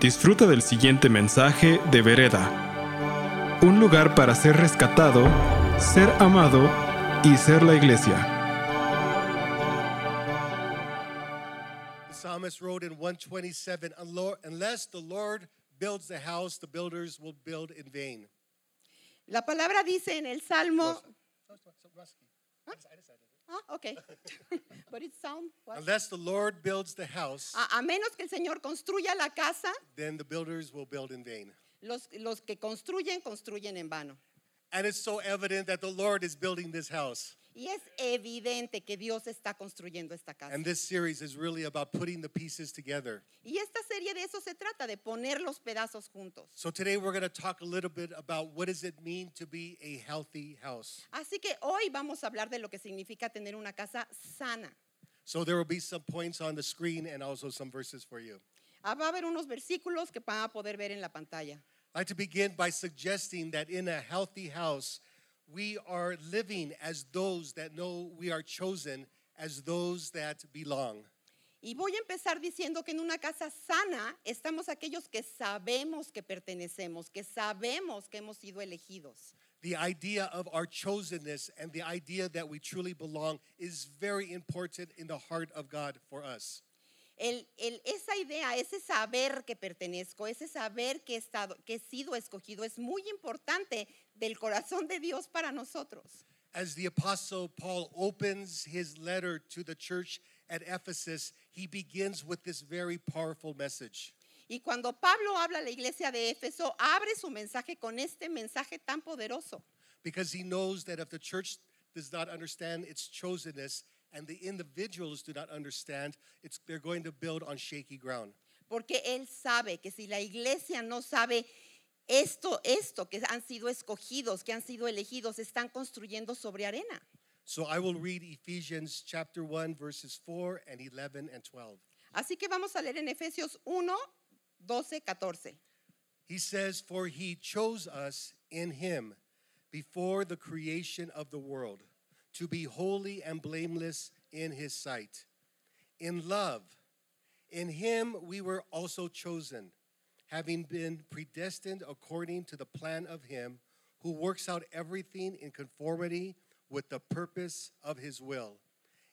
Disfruta del siguiente mensaje de Vereda. Un lugar para ser rescatado, ser amado y ser la iglesia. The psalmist wrote in 127 "Unlo- Unless the Lord builds the house, the builders will build in vain. La palabra dice en el Salmo. Ah, Ah, ok. But it sound what? Unless the Lord builds the house, A, a menos que el Señor construya la casa, then the builders will build in vain. los, los que construyen, construyen en vano. And it's so evident that the Lord is building this house. Y es evidente que Dios está construyendo esta casa. And this series is really about putting the pieces together. Y esta serie de eso se trata, de poner los pedazos juntos. So today we're going to talk a little bit about what does it mean to be a healthy house. Así que hoy vamos a hablar de lo que significa tener una casa sana. So there will be some points on the screen and also some verses for you. Ah, va a haber unos versículos que van a poder ver en la pantalla. I'd like to begin by suggesting that in a healthy house, we are living as those that know we are chosen, as those that belong. Y voy a empezar diciendo que en una casa sana estamos aquellos que sabemos que pertenecemos, que sabemos que hemos sido elegidos. The idea of our chosenness and the idea that we truly belong is very important in the heart of God for us. El- el- esa idea, ese saber que pertenezco, ese saber que he, estado, que he sido escogido es muy importante del corazón de Dios para nosotros. As the Apostle Paul opens his letter to the church at Ephesus, he begins with this very powerful message. Y cuando Pablo habla a la iglesia de Éfeso, abre su mensaje con este mensaje tan poderoso. because he knows that if the church does not understand its chosenness and the individuals do not understand, it's, they're going to build on shaky ground. Porque él sabe que si la iglesia no sabe esto, esto, que han sido escogidos, que han sido elegidos, están construyendo sobre arena. So I will read Ephesians chapter 1, verses 4 and 11 and 12. Así que vamos a leer en Efesios 1, 12, 14. He says, For he chose us in him before the creation of the world to be holy and blameless in his sight. In love, in him we were also chosen, having been predestined according to the plan of him who works out everything in conformity with the purpose of his will,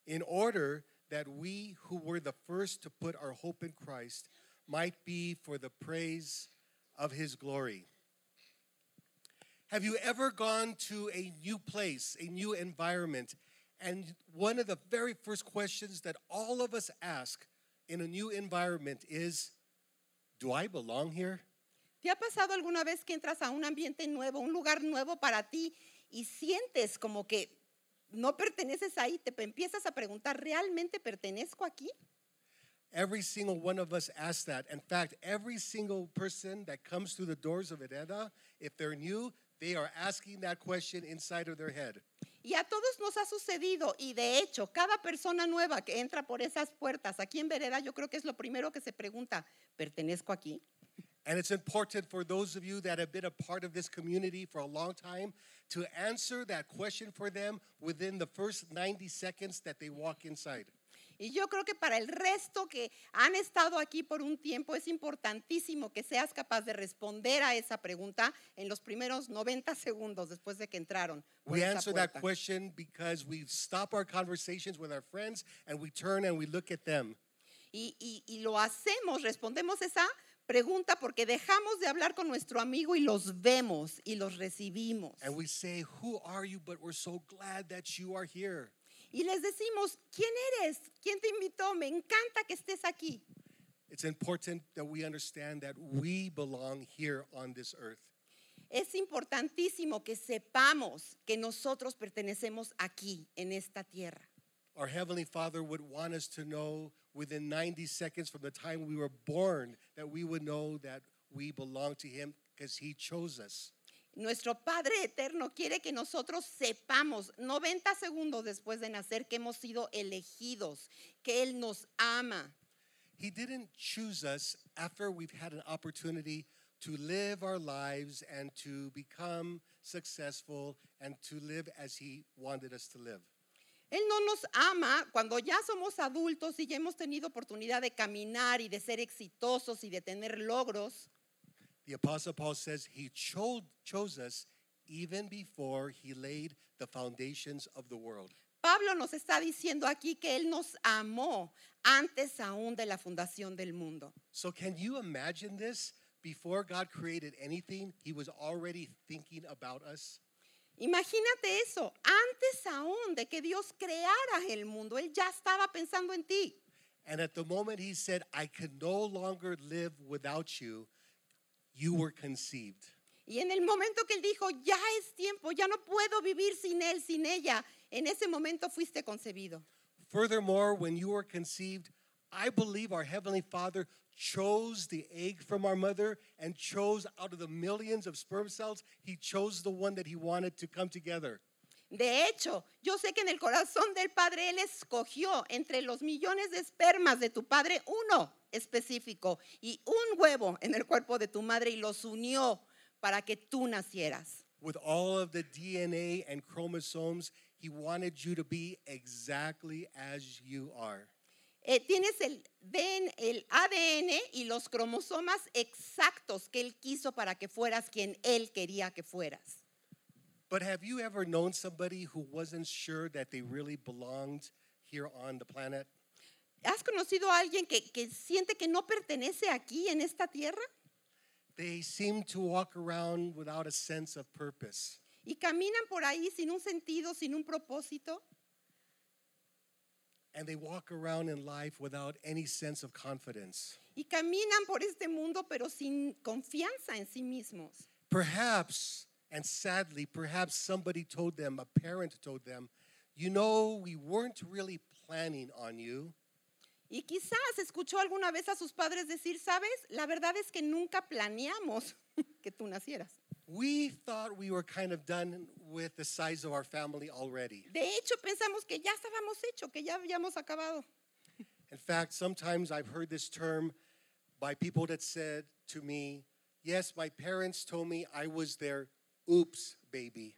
in order that we who were the first to put our hope in Christ might be for the praise of his glory. Have you ever gone to a new place, a new environment, and one of the very first questions that all of us ask in a new environment is Do I belong here? ¿Te ha pasado alguna vez que entras a un ambiente nuevo, un lugar nuevo para ti y sientes como que no perteneces ahí? Te empiezas a preguntar, ¿realmente pertenezco aquí? Every single one of us asks that. In fact, every single person that comes through the doors of Ededa, if they're new, they are asking that question inside of their head. Y a todos nos ha sucedido y de hecho, cada persona nueva que entra por esas puertas aquí en Vereda, yo creo que es lo primero que se pregunta, ¿pertenezco aquí? And it's important for those of you that have been a part of this community for a long time to answer that question for them within the first 90 seconds that they walk inside. Y yo creo que para el resto que han estado aquí por un tiempo es importantísimo que seas capaz de responder a esa pregunta en los primeros 90 segundos después de que entraron. We answer that puerta. question because we stop our conversations with our friends and we turn and we look at them. Y, y- y lo hacemos, respondemos esa pregunta porque dejamos de hablar con nuestro amigo y los vemos y los recibimos. And we say, Who are you? But we're so glad that you are here. Y les decimos, ¿quién eres? ¿Quién te invitó? Me encanta que estés aquí. It's important that we understand that we belong here on this earth. Es importantísimo que sepamos que nosotros pertenecemos aquí, en esta tierra. Our Heavenly Father would want us to know within 90 seconds from the time we were born that we would know that we belong to Him because He chose us. Nuestro Padre Eterno quiere que nosotros sepamos 90 segundos después de nacer que hemos sido elegidos, que Él nos ama. He didn't choose us after we've had an opportunity to live our lives and to become successful and to live as He wanted us to live. Él no nos ama cuando ya somos adultos y ya hemos tenido oportunidad de caminar y de ser exitosos y de tener logros. The Apostle Paul says he chose, chose us even before he laid the foundations of the world. Pablo nos está diciendo aquí que Él nos amó antes aún de la fundación del mundo. So, can you imagine this? Before God created anything, he was already thinking about us. Imagínate eso, antes aún de que Dios creara el mundo, Él ya estaba pensando en ti. And at the moment he said, I can no longer live without you, you were conceived. Y en el momento que Él dijo, ya es tiempo, ya no puedo vivir sin Él, sin ella, en ese momento fuiste concebido. Furthermore, when you were conceived, I believe our Heavenly Father chose the egg from our mother and chose out of the millions of sperm cells, He chose the one that He wanted to come together. De hecho, yo sé que en el corazón del Padre Él escogió entre los millones de espermas de tu Padre uno específico y un huevo en el cuerpo de tu madre y los unió para que tú nacieras. With all of the DNA and chromosomes, He wanted you to be exactly as you are. Eh, tienes el, DN el ADN y los cromosomas exactos que Él quiso para que fueras quien Él quería que fueras. But have you ever known somebody who wasn't sure that they really belonged here on the planet? ¿Has conocido a alguien que, que siente que no pertenece aquí en esta tierra? They seem to walk around without a sense of purpose. Y caminan por ahí sin un sentido, sin un propósito. And they walk around in life without any sense of confidence. Y caminan por este mundo pero sin confianza en sí mismos. Perhaps, and sadly, perhaps somebody told them, a parent told them, you know, we weren't really planning on you. Y quizás escuchó alguna vez a sus padres decir, sabes, la verdad es que nunca planeamos que tú nacieras. We thought we were kind of done with the size of our family already. De hecho, pensamos que ya estábamos hechos, que ya habíamos acabado. In fact, sometimes I've heard this term by people that said to me, Yes, my parents told me I was their oops baby.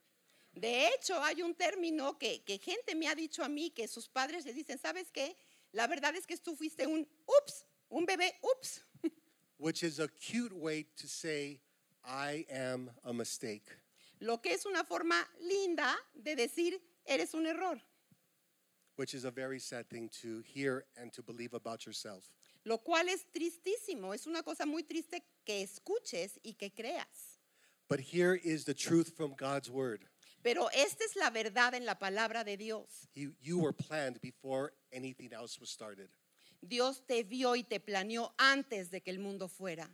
De hecho, hay un término que, que gente me ha dicho a mí que sus padres le dicen, ¿sabes qué? La verdad es que tú fuiste un ups, un bebé ups. which is a cute way to say, I am a mistake. Lo que es una forma linda de decir, eres un error. Which is a very sad thing to hear and to believe about yourself. Lo cual es tristísimo, es una cosa muy triste que escuches y que creas. But here is the truth from God's word. Pero esta es la verdad en la palabra de Dios. You, you were planned before anything else was started. Dios te vio y te planeó antes de que el mundo fuera.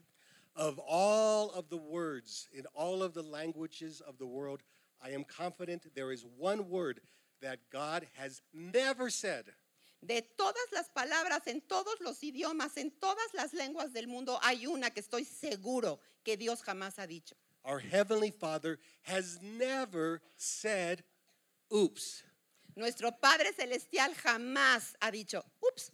Of all of the words in all of the languages of the world, I am confident there is one word that God has never said. De todas las palabras, en todos los idiomas, en todas las lenguas del mundo, hay una que estoy seguro que Dios jamás ha dicho. Our Heavenly Father has never said, oops. Nuestro Padre Celestial jamás ha dicho, oops.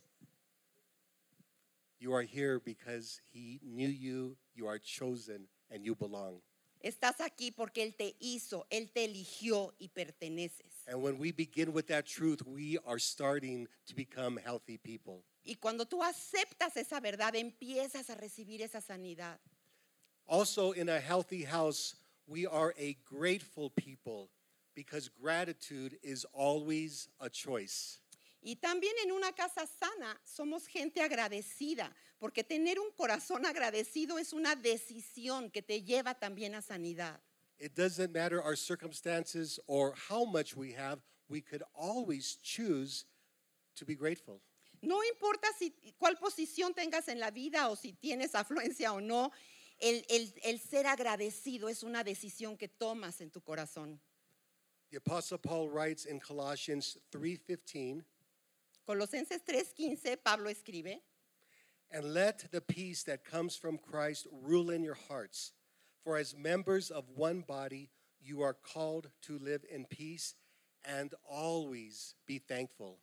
You are here because He knew you, you are chosen, and you belong. estás aquí porque Él te hizo, Él te eligió y perteneces. And when we begin with that truth, we are starting to become healthy people. Y cuando tú aceptas esa verdad, empiezas a recibir esa sanidad. Also, in a healthy house, we are a grateful people because gratitude is always a choice. Y también en una casa sana somos gente agradecida, porque tener un corazón agradecido es una decisión que te lleva también a sanidad. It doesn't matter our circumstances or how much we have, we could always choose to be grateful. No importa si, cuál posición tengas en la vida o si tienes afluencia o no, el, el- el ser agradecido es una decisión que tomas en tu corazón. The Apostle Paul writes in Colossians 3:15, Colosenses 3:15, Pablo escribe, And let the peace that comes from Christ rule in your hearts. For as members of one body, you are called to live in peace and always be thankful.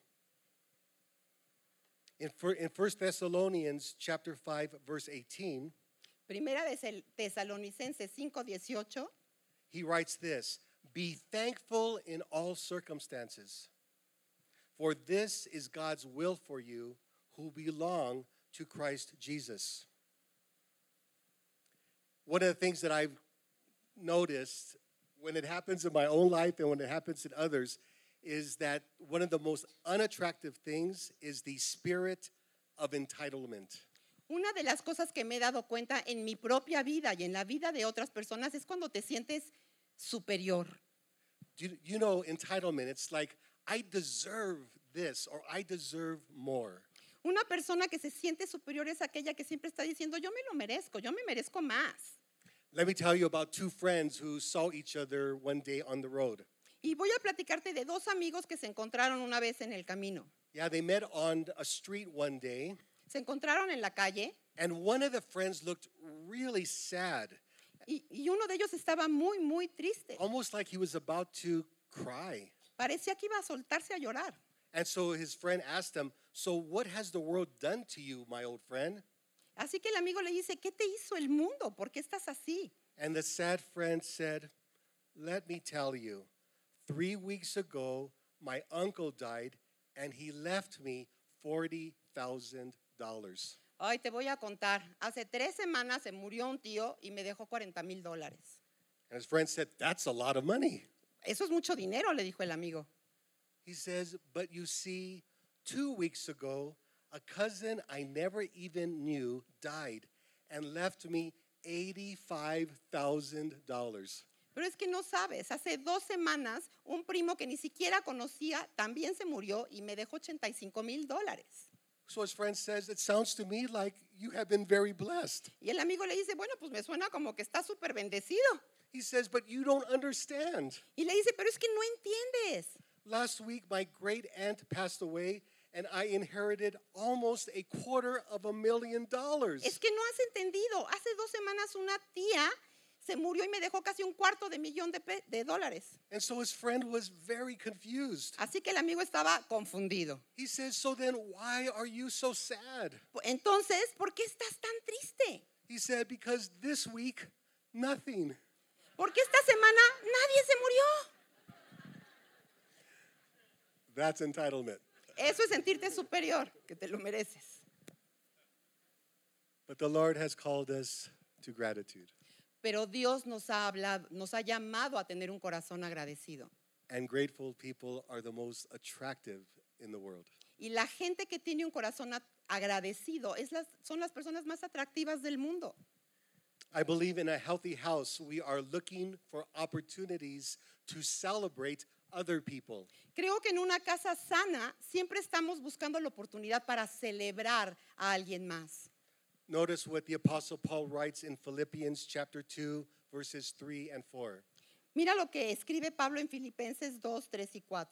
In, in 1 Thessalonians chapter 5 verse 18, Primera de Cel- Tesalonicenses 5:18, he writes this, "Be thankful in all circumstances, For this is God's will for you who belong to Christ Jesus. One of the things that I've noticed when it happens in my own life and when it happens in others is that one of the most unattractive things is the spirit of entitlement. Una de las cosas que me he dado cuenta en mi propia vida y en la vida de otras personas es cuando te sientes superior. You, you know entitlement? It's like, I deserve this or I deserve more. Una persona que se siente superior es aquella que siempre está diciendo, yo me lo merezco, yo me merezco más. Let me tell you about two friends who saw each other one day on the road. Y voy a platicarte de dos amigos que se encontraron una vez en el camino. Yeah, they met on a street one day, Se encontraron en la calle and one of the friends looked really sad, y, y uno de ellos estaba muy, muy triste. almost like he was about to cry. Parecía que iba a soltarse a llorar. And so his friend asked him, So what has the world done to you, my old friend? Así que el amigo le dice, ¿qué te hizo el mundo? ¿Por qué estás así? And the sad friend said, Let me tell you, three weeks ago, my uncle died and he left me $40,000. Ay, te voy a contar. Hace tres semanas se murió un tío y me dejó 40 mil dólares. And his friend said, That's a lot of money. Eso es mucho dinero, le dijo el amigo. He says, But you see, two weeks ago, a cousin I never even knew died and left me $85,000. Pero es que no sabes, hace dos semanas un primo que ni siquiera conocía también se murió y me dejó 85 mil dólares. So his friend says, It sounds to me like you have been very blessed. Y el amigo le dice, bueno, pues me suena como que está súper bendecido. He says, But you don't understand. Y le dice, pero es que no entiendes. Last week, my great aunt passed away, and I inherited almost a quarter of a million dollars. Es que no has entendido. Hace dos semanas una tía se murió y me dejó casi un cuarto de millón de, pe- de dólares. And so his friend was very confused. Así que el amigo estaba confundido. He says, So then, why are you so sad? Entonces, ¿por qué estás tan triste? He said, Because this week, nothing. Porque esta semana nadie se murió. That's entitlement. Eso es sentirte superior, que te lo mereces. But the Lord has called us to gratitude. Pero Dios nos ha hablado, nos ha llamado a tener un corazón agradecido. And grateful people are the most attractive in the world. Y la gente que tiene un corazón agradecido es las, son las personas más atractivas del mundo. I believe in a healthy house, we are looking for opportunities to celebrate other people. Creo que en una casa sana siempre estamos buscando la oportunidad para celebrar a alguien más. Notice what the Apostle Paul writes in Philippians chapter 2, verses 3 and 4. Mira lo que escribe Pablo en Filipenses 2, 3 y 4.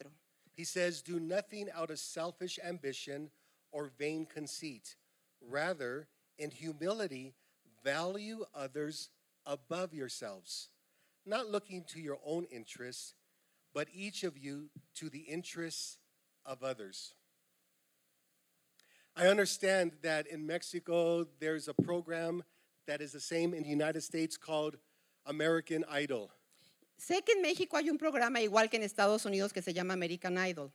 He says, Do nothing out of selfish ambition or vain conceit. Rather, in humility, value others above yourselves, not looking to your own interests, but each of you to the interests of others. I understand that in Mexico there's a program that is the same in the United States called American Idol. Sé que en México hay un programa igual que en Estados Unidos que se llama American Idol.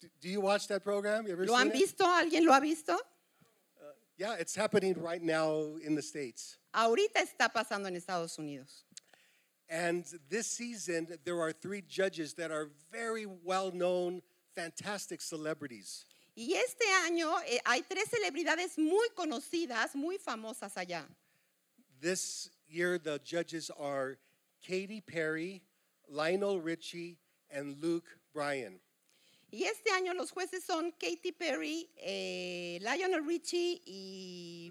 D- Do you watch that program? You ever ¿Lo seen han it? visto? ¿Alguien lo ha visto? Uh, yeah, it's happening right now in the States. Ahorita está pasando en Estados Unidos. And this season, there are three judges that are very well known, fantastic celebrities. Y este año eh, hay tres celebridades muy conocidas, muy famosas allá. This year, the judges are Katy Perry, Lionel Richie, and Luke Bryan. Y este año los jueces son Katy Perry, eh, Lionel Richie y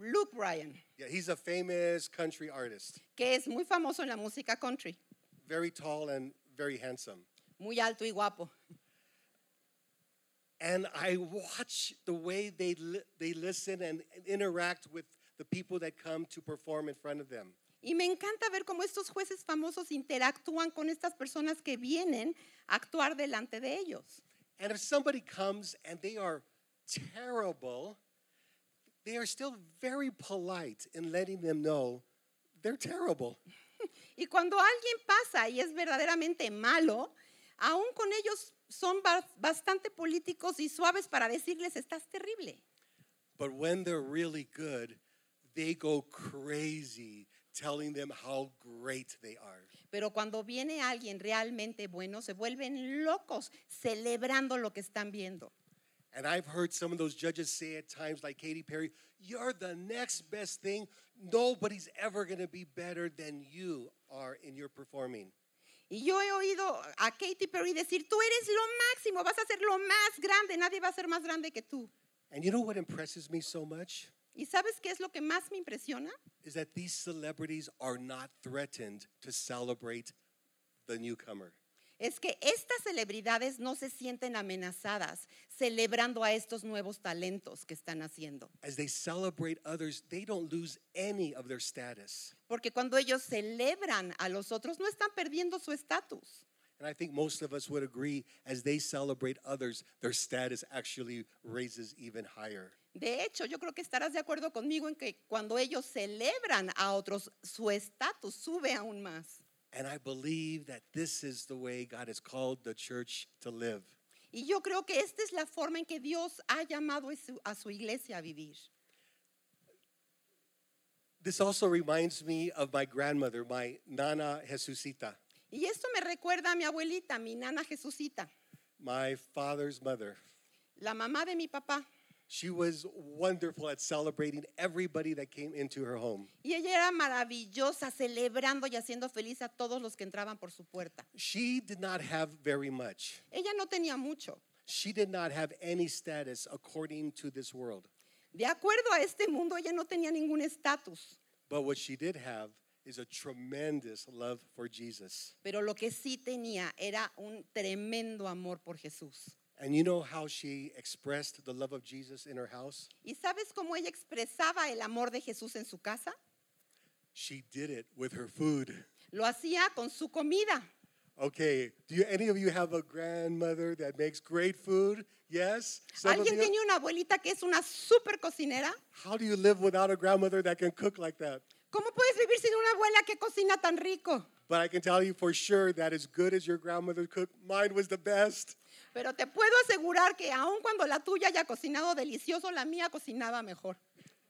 Luke Bryan, Yeah, he's a famous country artist, que es muy famoso en la música country, very tall and very handsome. muy alto y guapo. And I watch the way they, li- they listen and interact with the people that come to perform in front of them. Y me encanta ver cómo estos jueces famosos interactúan con estas personas que vienen a actuar delante de ellos. And if somebody comes and they are terrible, they are still very polite in letting them know they're terrible. Y cuando alguien pasa y es verdaderamente malo, aún con ellos son ba- bastante políticos y suaves para decirles estás terrible. But when they're really good, they go crazy telling them how great they are. Pero cuando viene alguien realmente bueno, se vuelven locos celebrando lo que están viendo. And I've heard some of those judges say at times, like Katy Perry, you're the next best thing. Nobody's ever going to be better than you are in your performing. Y yo he oído a Katy Perry decir, tú eres lo máximo, vas a ser lo más grande, nadie va a ser más grande que tú. And you know what impresses me so much? ¿Y sabes qué es lo que más me impresiona? Is that these celebrities are not threatened to celebrate the newcomer. Es que estas celebridades no se sienten amenazadas celebrando a estos nuevos talentos que están haciendo. As they celebrate others, they don't lose any of their status. Porque cuando ellos celebran a los otros, no están perdiendo su estatus. And I think most of us would agree as they celebrate others, their status actually raises even higher. De hecho, yo creo que estarás de acuerdo conmigo en que cuando ellos celebran a otros, su estatus sube aún más. And I believe that this is the way God has called the church to live. Y yo creo que esta es la forma en que Dios ha llamado a su, a su iglesia a vivir. This also reminds me of my grandmother, my Nana Jesusita, Y esto me recuerda a mi abuelita, mi nana Jesucita, my father's mother. la mamá de mi papá. She was wonderful at celebrating everybody that came into her home. Y ella era maravillosa, celebrando y haciendo feliz a todos los que entraban por su puerta. She did not have very much. Ella no tenía mucho. She did not have any status according to this world. De acuerdo a este mundo, ella no tenía ningún estatus. But what she did have is a tremendous love for Jesus. Pero lo que sí tenía era un tremendo amor por Jesús. And you know how she expressed the love of Jesus in her house? ¿Y sabes cómo ella expresaba el amor de Jesús en su casa? She did it with her food. Lo hacía con su comida. Okay, do you, any of you have a grandmother that makes great food? Yes? Some ¿Alguien tiene una abuelita que es una super cocinera? How do you live without a grandmother that can cook like that? ¿Cómo puedes vivir sin una abuela que cocina tan rico? But I can tell you for sure that as good as your grandmother cooked, mine was the best. Pero te puedo asegurar que aun cuando la tuya haya cocinado delicioso, la mía cocinaba mejor.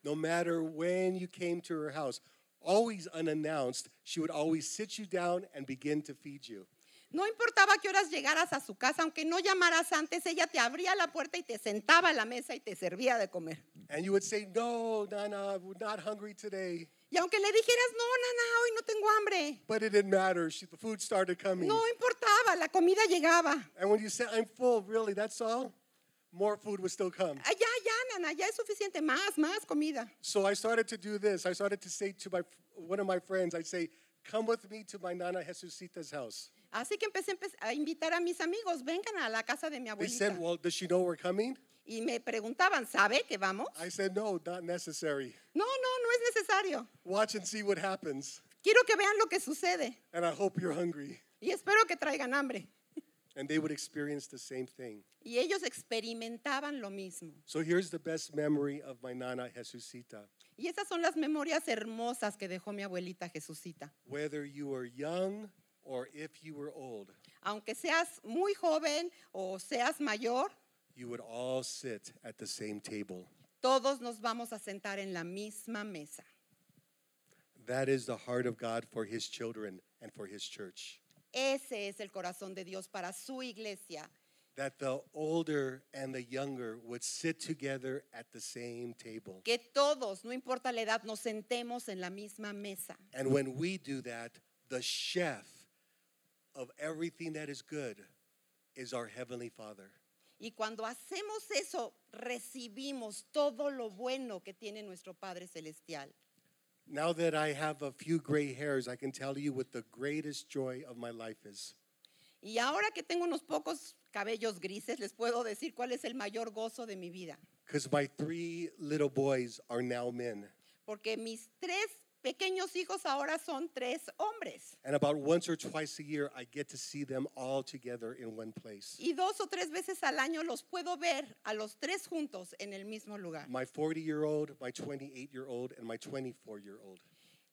No matter when you came to her house, always unannounced, she would always sit you down and begin to feed you. No importaba qué horas llegaras a su casa, aunque no llamaras antes, ella te abría la puerta y te sentaba a la mesa y te servía de comer. And you would say, No, Nana, we're not hungry today. Y aunque le dijeras, no, nana, hoy no tengo hambre, But it didn't matter. She, the food started coming. no importaba, la comida llegaba. And when you said, I'm full, really, that's all? More food would still come. Ah, ya, ya, nana, ya es suficiente, más, más comida. So I started to do this. I started to say to my one of my friends, I'd say, Come with me to my Nana house. Así que empecé empe- a invitar a mis amigos, vengan a la casa de mi They abuelita. said, Well, does she know we're coming? Y me preguntaban, ¿sabe que vamos? I said, No, not necessary. No, no, no es necesario. Watch and see what happens. Quiero que vean lo que sucede And I hope you're hungry. y espero que traigan hambre. And they would experience the same thing. Y ellos experimentaban lo mismo. So here's the best memory of my Nana Jesusita. Y esas son las memorias hermosas que dejó mi abuelita Jesucita. Whether you were young or if you were old, Aunque seas muy joven o seas mayor, you would all sit at the same table. todos nos vamos a sentar en la misma mesa. That is the heart of God for his children and for his church. Ese es el corazón de Dios para su iglesia. That the older and the younger would sit together at the same table. Que todos, no importa la edad, nos sentemos en la misma mesa. And when we do that, the chef of everything that is good is our Heavenly Father. Y cuando hacemos eso, recibimos todo lo bueno que tiene nuestro Padre Celestial. Now that I have a few gray hairs, I can tell you what the greatest joy of my life is. Y ahora que tengo unos pocos cabellos grises, les puedo decir cuál es el mayor gozo de mi vida. Because my three little boys are now men. Porque mis tres pequeños hijos ahora son tres hombres. And about once or twice a year, I get to see them all together in one place. Y dos o tres veces al año los puedo ver a los tres juntos en el mismo lugar. My 40 year old, my 28 year old, and my 24 year old.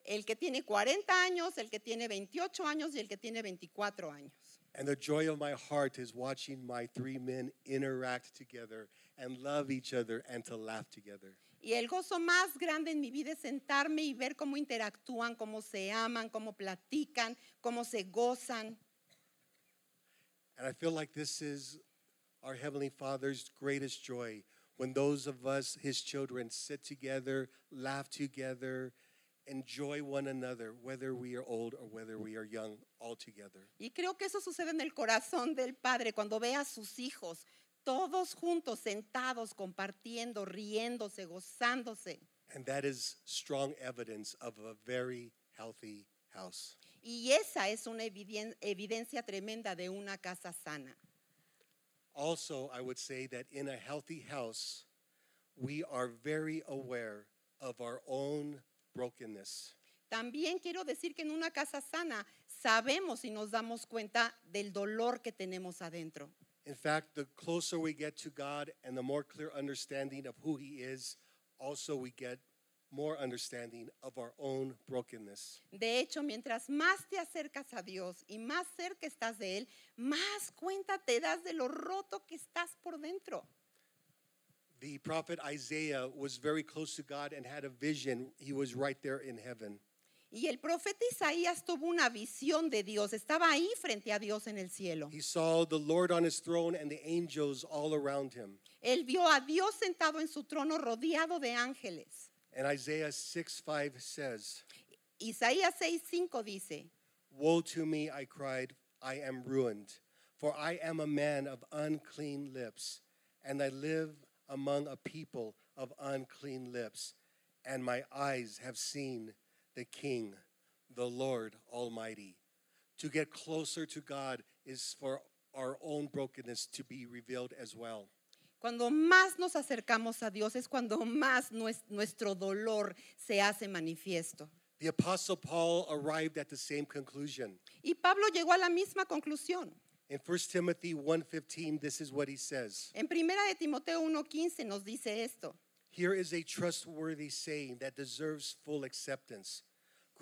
El que tiene 40 años, el que tiene 28 años y el que tiene 24 años. And the joy of my heart is watching my three men interact together and love each other and to laugh together. Y el gozo más grande en mi vida es sentarme y ver cómo interactúan, cómo se aman, cómo platican, cómo se gozan. And I feel like this is our Heavenly Father's greatest joy when those of us, His children, sit together, laugh together, enjoy one another, whether we are old or whether we are young, all together. Y creo que eso sucede en el corazón del Padre cuando ve a sus hijos todos juntos, sentados, compartiendo, riéndose, gozándose. And that is strong evidence of a very healthy house. Y esa es una eviden- evidencia tremenda de una casa sana. Also, I would say that in a healthy house, we are very aware of our own brokenness. También quiero decir que en una casa sana sabemos y nos damos cuenta del dolor que tenemos adentro. In fact, the closer we get to God and the more clear understanding of who He is, also we get more understanding of our own brokenness. De hecho, mientras más te acercas a Dios y más cerca estás de Él, más cuenta te das de lo roto que estás por dentro. The prophet Isaiah was very close to God and had a vision. He was right there in heaven. Y el profeta Isaías tuvo una visión de Dios, estaba ahí frente a Dios en el cielo. He saw the Lord on his throne and the angels all around him. Él vio a Dios sentado en su trono rodeado de ángeles. And Isaiah 6 5 says, Isaías 6:5 dice, Woe to me, I cried, I am ruined, for I am a man of unclean lips, and I live among a people of unclean lips, and my eyes have seen the King, the Lord Almighty. To get closer to God is for our own brokenness to be revealed as well. Cuando más nos acercamos a Dios es cuando más nuestro dolor se hace manifiesto. The Apostle Paul arrived at the same conclusion. Y Pablo llegó a la misma conclusión. In 1 Timothy 1:15, this is what he says. En primera de Timoteo 1:15 nos dice esto. Here is a trustworthy saying that deserves full acceptance.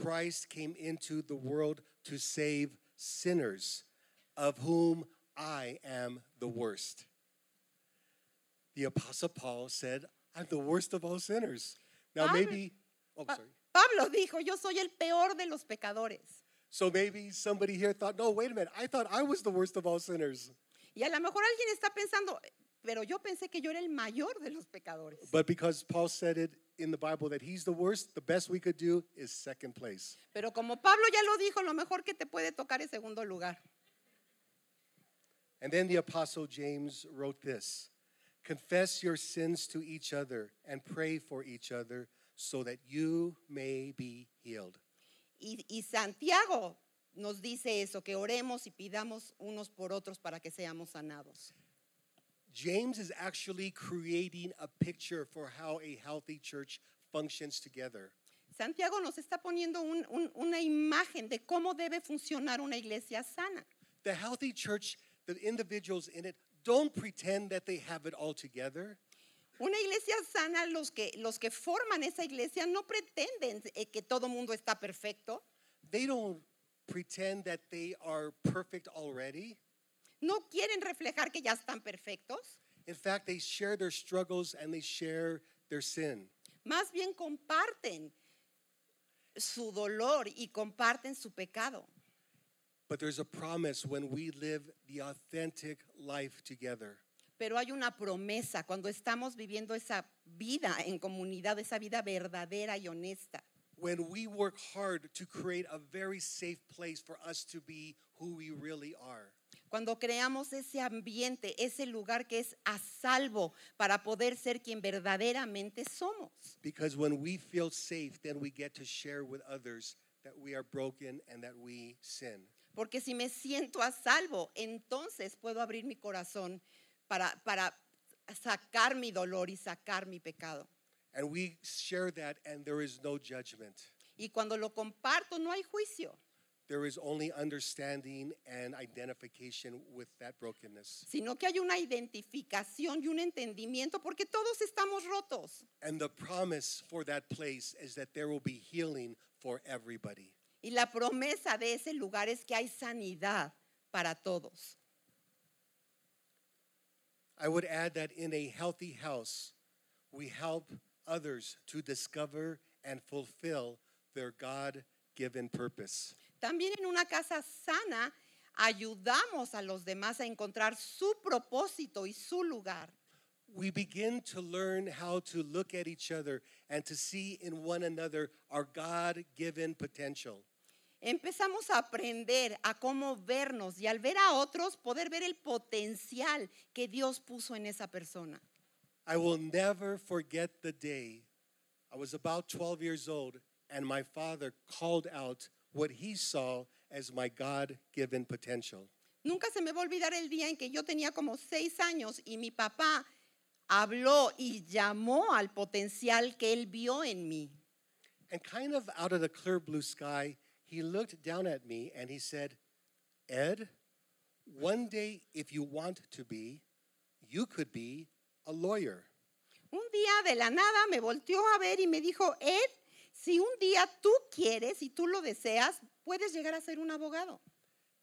Christ came into the world to save sinners, of whom I am the worst. The Apostle Paul said, I'm the worst of all sinners. Now, maybe, oh, sorry. Pablo dijo, yo soy el peor de los pecadores. So maybe somebody here thought, no, wait a minute, I thought I was the worst of all sinners. Y a lo mejor alguien está pensando, pero yo pensé que yo era el mayor de los pecadores. But because Paul said it in the Bible that he's the worst, the best we could do is second place. Pero como Pablo ya lo dijo, lo mejor que te puede tocar es segundo lugar. And then the Apostle James wrote this Confess your sins to each other and pray for each other so that you may be healed. Y, y Santiago nos dice eso, que oremos y pidamos unos por otros para que seamos sanados. James is actually creating a picture for how a healthy church functions together. Santiago nos está poniendo un- un- una imagen de cómo debe funcionar una iglesia sana. The healthy church, the individuals in it, don't pretend that they have it all together. Una iglesia sana, los que, los que forman esa iglesia no pretenden eh, que todo mundo está perfecto. They don't pretend that they are perfect already. No quieren reflejar que ya están perfectos. In fact, they share their struggles and they share their sin. Más bien comparten su dolor y comparten su pecado. But there's a promise when we live the authentic life together. Pero hay una promesa cuando estamos viviendo esa vida en comunidad, esa vida verdadera y honesta. When we work hard to create a very safe place for us to be who we really are. Cuando creamos ese ambiente, ese lugar que es a salvo para poder ser quien verdaderamente somos. Because when we feel safe, then we get to share with others that we are broken and that we sin. Porque si me siento a salvo, entonces puedo abrir mi corazón para, para sacar mi dolor y sacar mi pecado. And we share that, and there is no judgment. Y cuando lo comparto, no hay juicio, There is only understanding and identification with that brokenness. sino que hay una identificación y un entendimiento porque todos estamos rotos. And the promise for that place is that there will be healing for everybody. Y la promesa de ese lugar es que hay sanidad para todos. I would add that in a healthy house, we help others to discover and fulfill their God given purpose. También en una casa sana ayudamos a los demás a encontrar su propósito y su lugar. We begin to learn how to look at each other and to see in one another our God given potential. Empezamos a aprender a cómo vernos y al ver a otros poder ver el potencial que Dios puso en esa persona. I will never forget the day I was about 12 years old and my father called out what he saw as my God given potential. Nunca se me va a olvidar el día en que yo tenía como seis años y mi papá habló y llamó al potencial que él vio en mí. And kind of out of the clear blue sky, he looked down at me and he said, Ed, one day if you want to be, you could be a lawyer. Un día de la nada me volteó a ver y me dijo, Ed, si un día tú quieres y tú lo deseas, puedes llegar a ser un abogado.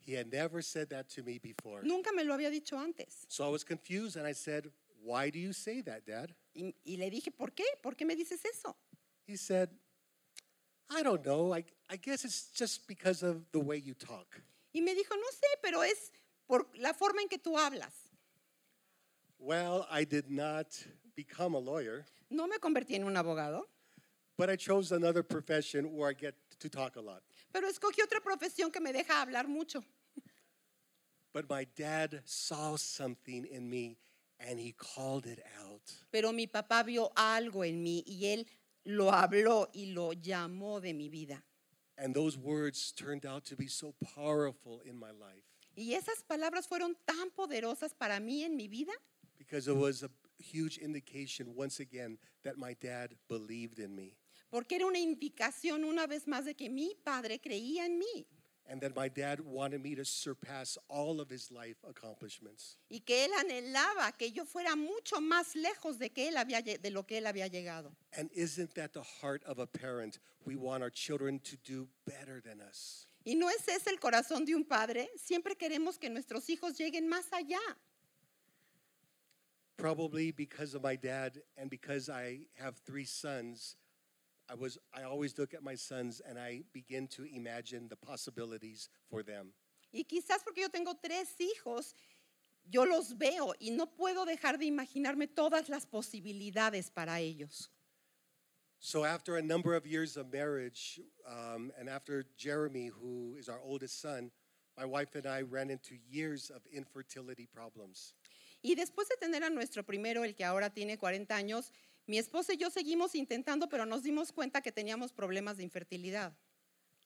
He had never said that to me before. Nunca me lo había dicho antes. So I was confused and I said, Why do you say that, Dad? Y, y le dije, ¿por qué? ¿Por qué me dices eso? He said, I don't know. I, I guess it's just because of the way you talk. Y me dijo, no sé, pero es por la forma en que tú hablas. Well, I did not become a lawyer, No me convertí en un abogado, but I chose another profession where I get to talk a lot. pero escogí otra profesión que me deja hablar mucho. But my dad saw something in me and he called it out. Pero mi papá vio algo en mí y él lo habló y lo llamó de mi vida. And those words turned out to be so powerful in my life Y esas palabras fueron tan poderosas para mí en mi vida because it was a huge indication, once again, that my dad believed in me porque era una indicación una vez más de que mi padre creía en mí and that my dad wanted me to surpass all of his life accomplishments. y que él anhelaba que yo fuera mucho más lejos de, que él había, de lo que él había llegado. And isn't that the heart of a parent? We want our children to do better than us. ¿Y no es ese el corazón de un padre? Siempre queremos que nuestros hijos lleguen más allá. Probably because of my dad and because I have three sons, I was I always look at my sons and I begin to imagine the possibilities for them. Y quizás porque yo tengo tres hijos, yo los veo y no puedo dejar de imaginarme todas las posibilidades para ellos. So after a number of years of marriage, um, and after Jeremy, who is our oldest son, my wife and I ran into years of infertility problems. Y después de tener a nuestro primero, el que ahora tiene 40 años, mi esposa y yo seguimos intentando, pero nos dimos cuenta que teníamos problemas de infertilidad.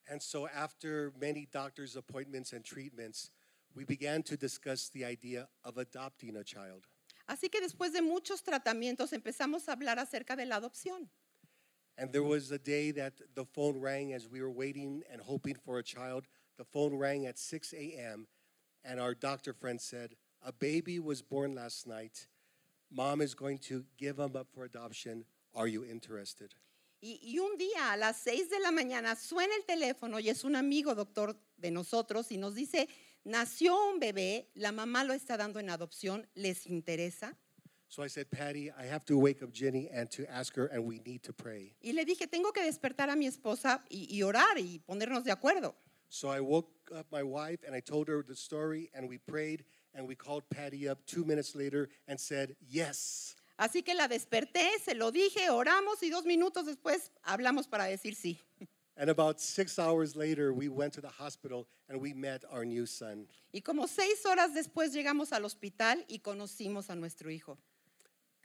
And so, after many doctor's appointments and treatments, we began to discuss the idea of adopting a child. Así que después de muchos tratamientos empezamos a hablar acerca de la adopción. And there was a day that the phone rang as we were waiting and hoping for a child. The phone rang at 6 a.m., and our doctor friend said, A baby was born last night. Mom is going to give him up for adoption. Are you interested? Y, y un día a las 6 de la mañana suena el teléfono y es un amigo doctor de nosotros y nos dice, nació un bebé, la mamá lo está dando en adopción, ¿les interesa? So I said, Patty, I have to wake up Jenny and to ask her, and we need to pray. Y le dije, tengo que despertar a mi esposa y, y orar y ponernos de acuerdo. So I woke up my wife and I told her the story, and we prayed, and we called Patty up two minutes later and said, Yes. Así que la desperté, se lo dije, oramos y dos minutos después hablamos para decir sí. And about six hours later, we went to the hospital and we met our new son. Y como seis horas después llegamos al hospital y conocimos a nuestro hijo.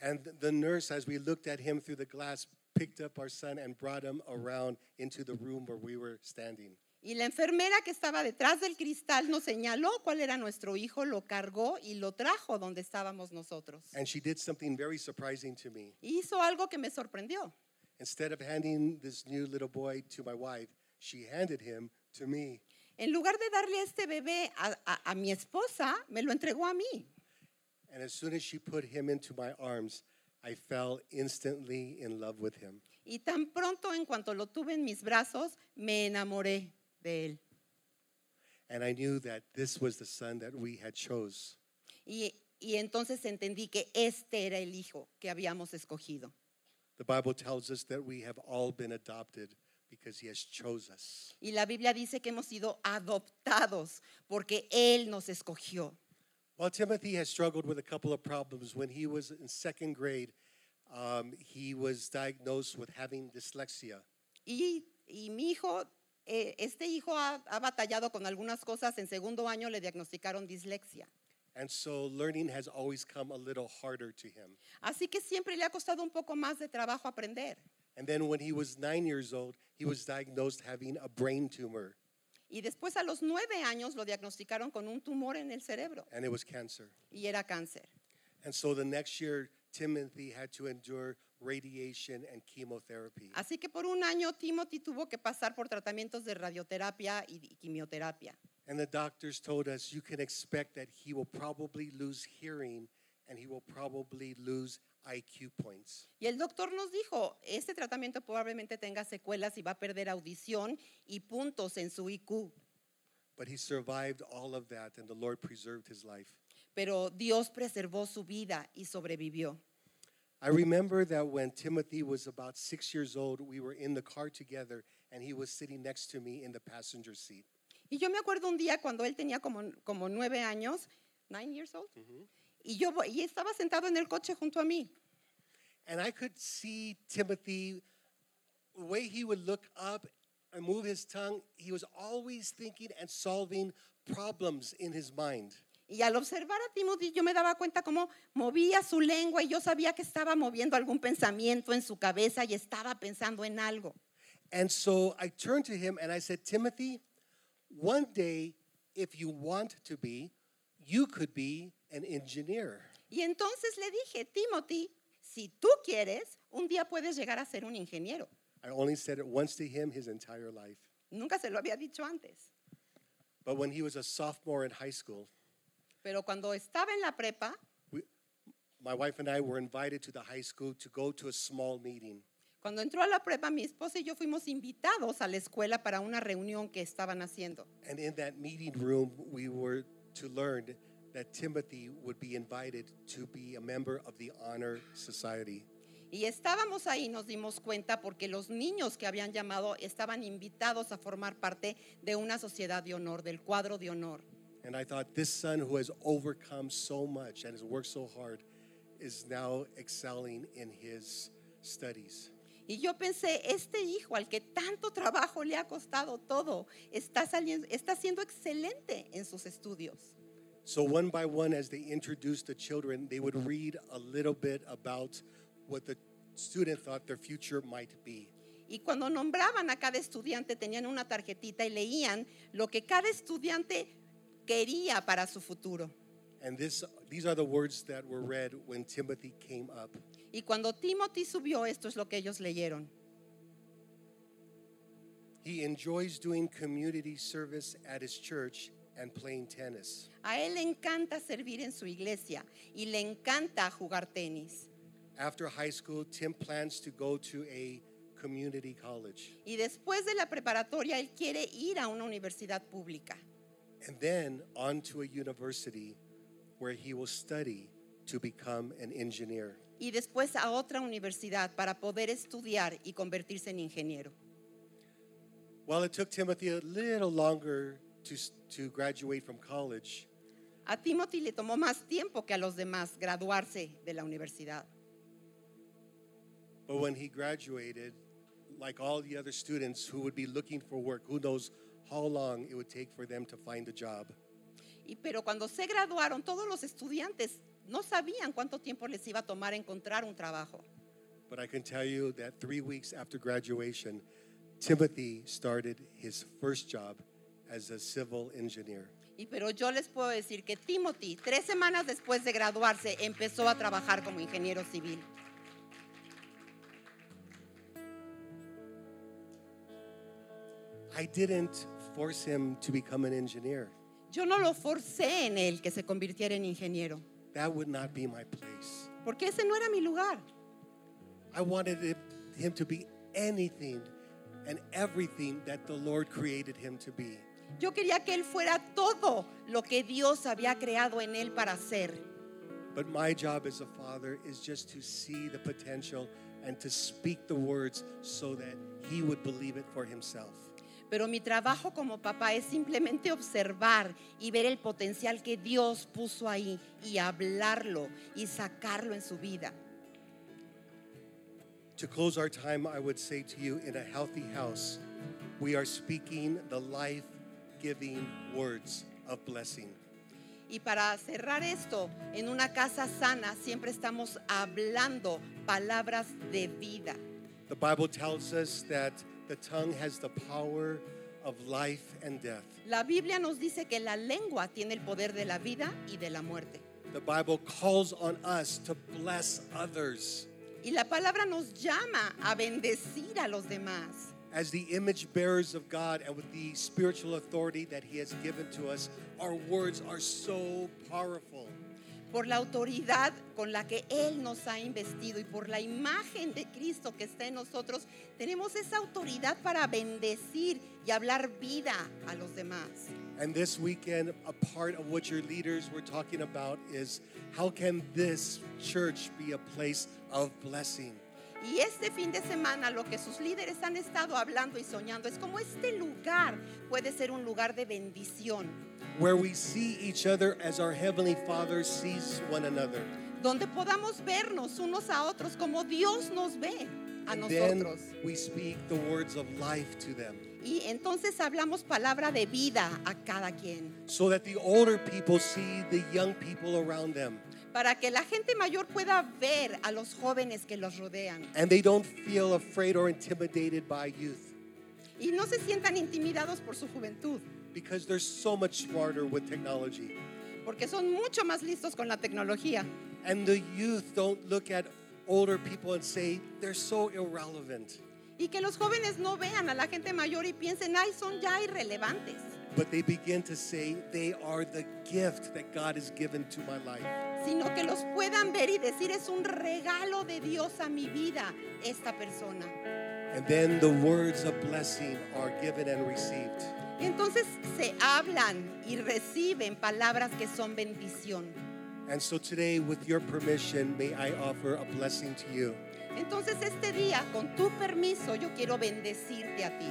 And the nurse, as we looked at him through the glass, picked up our son and brought him around into the room where we were standing. Y la enfermera que estaba detrás del cristal nos señaló cuál era nuestro hijo, lo cargó y lo trajo donde estábamos nosotros. And she did something very surprising to me. Hizo algo que me sorprendió. Instead of handing this new little boy to my wife, she handed him to me. En lugar de darle este bebé a, a- a mi esposa, me lo entregó a mí. And as soon as she put him into my arms, I fell instantly in love with him. Y tan pronto en cuanto lo tuve en mis brazos, me enamoré de él. And I knew that this was the son that we had chose. Y, y entonces entendí que este era el hijo que habíamos escogido. The Bible tells us that we have all been adopted because he has chose us. Y la Biblia dice que hemos sido adoptados porque Él nos escogió. While Timothy has struggled with a couple of problems, when he was in second grade, um, he was diagnosed with having dyslexia. Y, y mi hijo, eh, este hijo ha, ha batallado con algunas cosas. En segundo año le diagnosticaron dislexia. And so learning has always come a little harder to him. Así que siempre le ha costado un poco más de trabajo aprender. And then when he was nine years old, he was diagnosed having a brain tumor, Y después a los nueve años lo diagnosticaron con un tumor en el cerebro and it was cancer. y era cáncer. And so the next year, Timothy had to endure radiation and chemotherapy. Así que por un año Timothy tuvo que pasar por tratamientos de radioterapia y quimioterapia. And the doctors told us you can expect that he will probably lose hearing and he will probably lose IQ points. Y el doctor nos dijo, este tratamiento probablemente tenga secuelas y va a perder audición y puntos en su IQ. But he survived all of that and the Lord preserved his life. Pero Dios preservó su vida y sobrevivió. I remember that when Timothy was about six years old, we were in the car together and he was sitting next to me in the passenger seat. Y yo me acuerdo un día cuando él tenía como, como nueve años, nine years old, y yo y estaba sentado en el coche junto a mí. And I could see Timothy, the way he would look up and move his tongue, he was always thinking and solving problems in his mind. Y al observar a Timothy, yo me daba cuenta cómo movía su lengua y yo sabía que estaba moviendo algún pensamiento en su cabeza y estaba pensando en algo. And so I turned to him and I said, Timothy, one day, if you want to be, you could be an engineer. Y entonces le dije, Timothy, si tú quieres, un día puedes llegar a ser un ingeniero. I only said it once to him his entire life. Nunca se lo había dicho antes. But when he was a sophomore in high school, Pero cuando estaba en la prepa, my wife and I were invited to the high school to go to a small meeting. cuando entró a la prepa, mi esposa y yo fuimos invitados a la escuela para una reunión que estaban haciendo. And in that meeting room, we were to learn that Timothy would be invited to be a member of the Honor Society. Y estábamos ahí, nos dimos cuenta porque los niños que habían llamado estaban invitados a formar parte de una sociedad de honor, del cuadro de honor. And I thought, this son who has overcome so much and has worked so hard is now excelling in his studies. Y yo pensé, este hijo al que tanto trabajo le ha costado todo, está, saliendo, está siendo excelente en sus estudios. So, one by one, as they introduced the children, they would read a little bit about what the student thought their future might be. Y cuando nombraban a cada estudiante, tenían una tarjetita y leían lo que cada estudiante quería para su futuro. And this, these are the words that were read when Timothy came up. Y cuando Timothy subió, esto es lo que ellos leyeron. He enjoys doing community service at his church and playing tennis. A él le encanta servir en su iglesia y le encanta jugar tenis. After high school, Tim plans to go to a community college. Y después de la preparatoria, él quiere ir a una universidad pública. And then on to a university where he will study to become an engineer. Y después a otra universidad para poder estudiar y convertirse en ingeniero. While it took Timothy a little longer to, to graduate from college, A Timothy le tomó más tiempo que a los demás graduarse de la universidad. but when he graduated, like all the other students who would be looking for work, who knows how long it would take for them to find a job. Y pero cuando se graduaron, todos los estudiantes no sabían cuánto tiempo les iba a tomar encontrar un trabajo. But I can tell you that three weeks after graduation, Timothy started his first job as a civil engineer. Y pero yo les puedo decir que Timothy, tres semanas después de graduarse, empezó a trabajar como ingeniero civil. I didn't force him to become an engineer. Yo no lo forcé en él que se convirtiera en ingeniero, That would not be my place. porque ese no era mi lugar. I wanted it- him to be anything and everything that the Lord created him to be. Yo quería que él fuera todo lo que Dios había creado en él para ser. But my job as a father is just to see the potential and to speak the words so that he would believe it for himself. Pero mi trabajo como papá es simplemente observar y ver el potencial que Dios puso ahí y hablarlo y sacarlo en su vida. To close our time, I would say to you in a healthy house, we are speaking the life giving words of blessing. Y para cerrar esto, en una casa sana siempre estamos hablando palabras de vida. The Bible tells us that the tongue has the power of life and death. La Biblia nos dice que la lengua tiene el poder de la vida y de la muerte. The Bible calls on us to bless others. Y la palabra nos llama a bendecir a los demás. As the image bearers of God and with the spiritual authority that He has given to us, our words are so powerful. Por la autoridad con la que Él nos ha investido y por la imagen de Cristo que está en nosotros, tenemos esa autoridad para bendecir y hablar vida a los demás. And this weekend, a part of what your leaders were talking about is how can this church be a place of blessing? Y este fin de semana lo que sus líderes han estado hablando y soñando es como este lugar puede ser un lugar de bendición, Where we see each other as our Heavenly Father sees one another. donde podamos vernos unos a otros como Dios nos ve a And then nosotros. we speak the words of life to them. Y entonces hablamos palabra de vida a cada quien, So that the older people see the young people around them. Para que la gente mayor pueda ver a los jóvenes que los rodean And they don't feel afraid or intimidated by youth. y no se sientan intimidados por su juventud, Because they're so much smarter with technology. porque son mucho más listos con la tecnología. And the youth don't look at older people and say, they're so irrelevant. Y que los jóvenes no vean a la gente mayor y piensen, ay, son ya irrelevantes. But they begin to say, they are the gift that God has given to my life. sino que los puedan ver y decir es un regalo de Dios a mi vida esta persona. And then the words of blessing are given and received. Y entonces se hablan y reciben palabras que son bendición. And so today, with your permission, may I offer a blessing to you. Entonces este día, con tu permiso, yo quiero bendecirte a ti.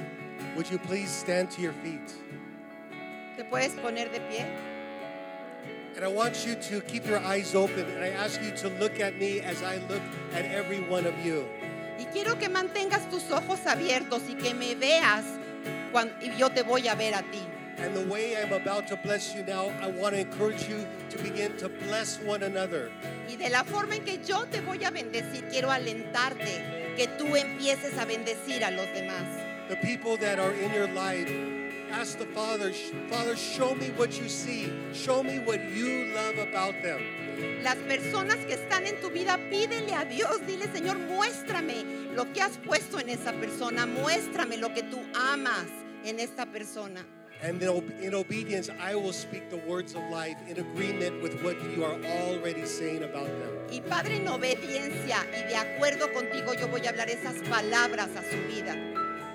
Would you please stand to your feet? ¿Te puedes poner de pie? And I want you to keep your eyes open, and I ask you to look at me as I look at every one of you. Y quiero que mantengas tus ojos abiertos y que me veas cuan- y yo te voy a ver a ti. And the way I'm about to bless you now, I want to encourage you to begin to bless one another. Y de la forma en que yo te voy a bendecir, quiero alentarte que tú empieces a bendecir a los demás. The people that are in your life, ask the Father, "Sh- Father, show me what you see. Show me what you love about them. Las personas que están en tu vida, pídele a Dios, dile Señor, muéstrame lo que has puesto en esa persona, muéstrame lo que tú amas en esta persona. And in obedience, I will speak the words of life in agreement with what you are already saying about them. Y Padre, en obediencia y de acuerdo contigo, yo voy a hablar esas palabras a su vida.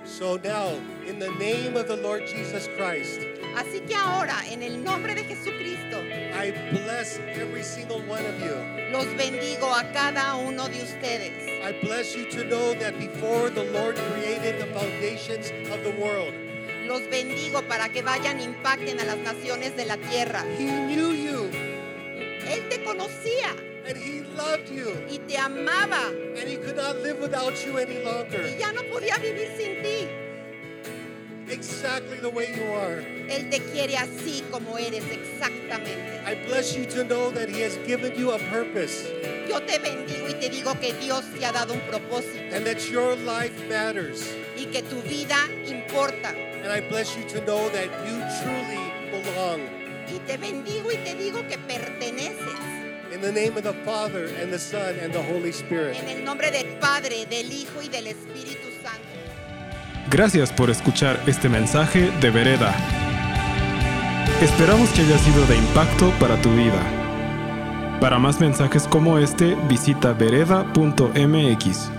So now, in the name of the Lord Jesus Christ, Así que ahora, en el nombre de Jesucristo, I bless every single one of you. los bendigo a cada uno de ustedes. I bless you to know that before the Lord created the foundations of the world, Los bendigo para que vayan, impacten a las naciones de la tierra. He knew you Él te conocía and He loved you, y te amaba and He could not live without you any longer. y ya no podía vivir sin ti. Exactly the way you are. Él te quiere así como eres exactamente. I bless you to know that He has given you a purpose Yo te bendigo y te digo que Dios te ha dado un propósito and that your life matters. y que tu vida importa. And I bless you to know that you truly belong. Y te bendigo y te digo que perteneces. In the name of the Father and the Son and the Holy Spirit. En el nombre del Padre, del Hijo y del Espíritu Santo. Gracias por escuchar este mensaje de Vereda. Esperamos que haya sido de impacto para tu vida. Para más mensajes como este, visita vereda.mx.